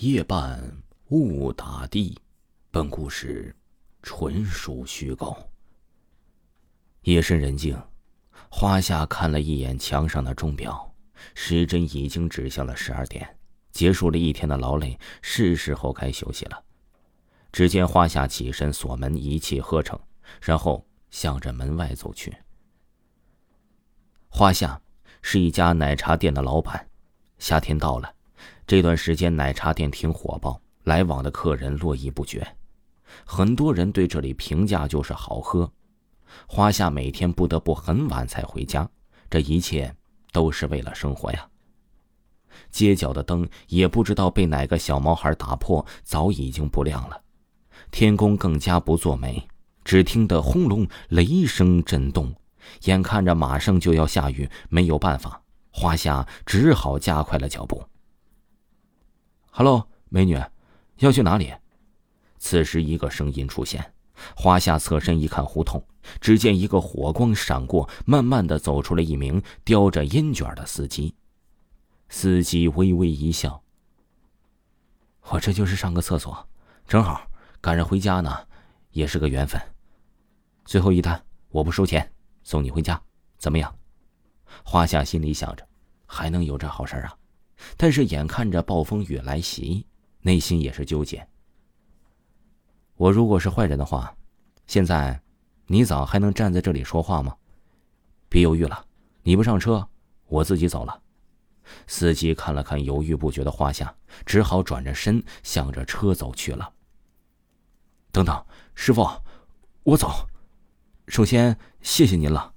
夜半雾打地，本故事纯属虚构。夜深人静，花夏看了一眼墙上的钟表，时针已经指向了十二点。结束了一天的劳累，是时候该休息了。只见花夏起身锁门，一气呵成，然后向着门外走去。花夏是一家奶茶店的老板，夏天到了。这段时间奶茶店挺火爆，来往的客人络绎不绝，很多人对这里评价就是好喝。花夏每天不得不很晚才回家，这一切都是为了生活呀。街角的灯也不知道被哪个小毛孩打破，早已经不亮了。天公更加不作美，只听得轰隆雷声震动，眼看着马上就要下雨，没有办法，花夏只好加快了脚步。Hello，美女，要去哪里？此时，一个声音出现。华夏侧身一看，胡同，只见一个火光闪过，慢慢的走出了一名叼着烟卷的司机。司机微微一笑：“我这就是上个厕所，正好赶着回家呢，也是个缘分。最后一单，我不收钱，送你回家，怎么样？”华夏心里想着，还能有这好事啊？但是眼看着暴风雨来袭，内心也是纠结。我如果是坏人的话，现在你咋还能站在这里说话吗？别犹豫了，你不上车，我自己走了。司机看了看犹豫不决的花夏，只好转着身向着车走去了。等等，师傅，我走。首先谢谢您了。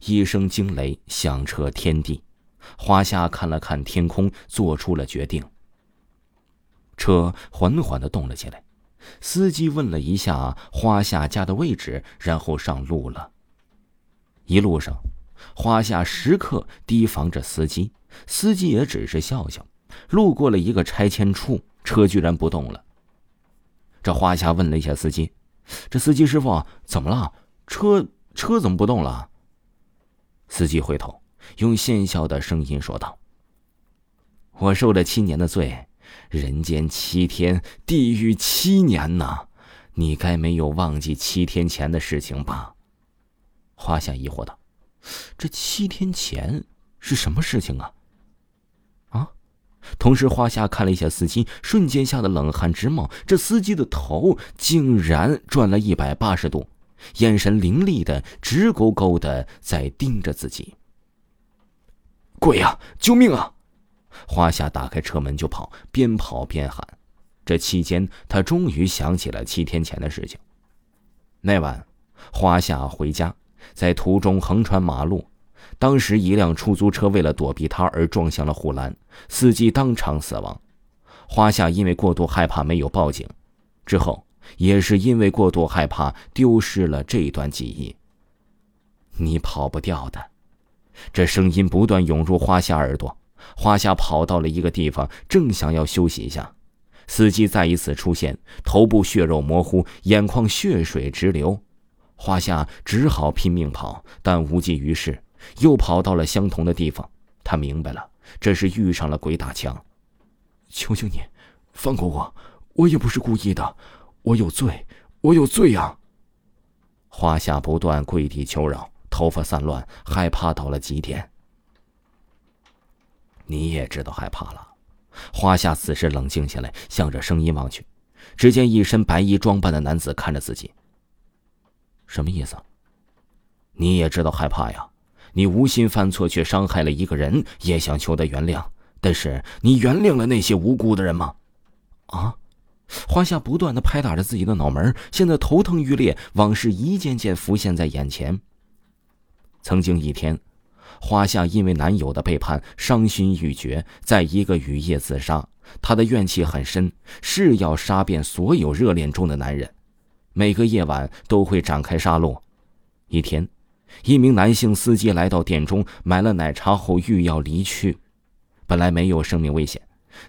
一声惊雷响彻天地。花夏看了看天空，做出了决定。车缓缓的动了起来，司机问了一下花夏家的位置，然后上路了。一路上，花夏时刻提防着司机，司机也只是笑笑。路过了一个拆迁处，车居然不动了。这花夏问了一下司机：“这司机师傅怎么了？车车怎么不动了？”司机回头。用现笑的声音说道：“我受了七年的罪，人间七天，地狱七年呐！你该没有忘记七天前的事情吧？”花夏疑惑道：“这七天前是什么事情啊？”啊！同时，花夏看了一下司机，瞬间吓得冷汗直冒。这司机的头竟然转了一百八十度，眼神凌厉的，直勾勾的在盯着自己。鬼呀！救命啊！花夏打开车门就跑，边跑边喊。这期间，他终于想起了七天前的事情。那晚，花夏回家，在途中横穿马路，当时一辆出租车为了躲避他而撞向了护栏，司机当场死亡。花夏因为过度害怕没有报警，之后也是因为过度害怕丢失了这段记忆。你跑不掉的。这声音不断涌入花夏耳朵，花夏跑到了一个地方，正想要休息一下，司机再一次出现，头部血肉模糊，眼眶血水直流，花夏只好拼命跑，但无济于事，又跑到了相同的地方。他明白了，这是遇上了鬼打墙。求求你，放过我，我也不是故意的，我有罪，我有罪啊！花夏不断跪地求饶。头发散乱，害怕到了极点。你也知道害怕了。花夏此时冷静下来，向着声音望去，只见一身白衣装扮的男子看着自己。什么意思？你也知道害怕呀？你无心犯错，却伤害了一个人，也想求得原谅，但是你原谅了那些无辜的人吗？啊！花夏不断的拍打着自己的脑门，现在头疼欲裂，往事一件件浮现在眼前。曾经一天，花夏因为男友的背叛伤心欲绝，在一个雨夜自杀。她的怨气很深，誓要杀遍所有热恋中的男人，每个夜晚都会展开杀戮。一天，一名男性司机来到店中买了奶茶后欲要离去，本来没有生命危险，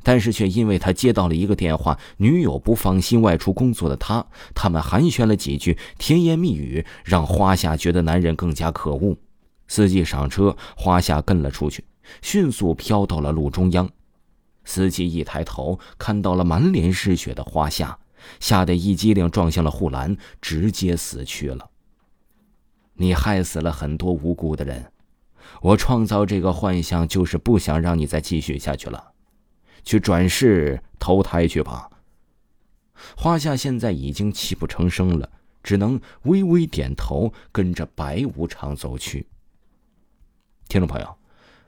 但是却因为他接到了一个电话，女友不放心外出工作的他，他们寒暄了几句，甜言蜜语让花夏觉得男人更加可恶。司机上车，花夏跟了出去，迅速飘到了路中央。司机一抬头，看到了满脸是血的花夏，吓得一激灵撞向了护栏，直接死去了。你害死了很多无辜的人，我创造这个幻象就是不想让你再继续下去了，去转世投胎去吧。花夏现在已经泣不成声了，只能微微点头，跟着白无常走去。听众朋友，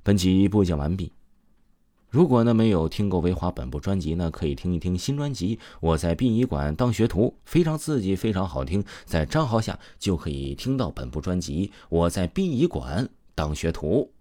本集播讲完毕。如果呢没有听过维华本部专辑呢，可以听一听新专辑《我在殡仪馆当学徒》，非常刺激，非常好听。在账号下就可以听到本部专辑《我在殡仪馆当学徒》。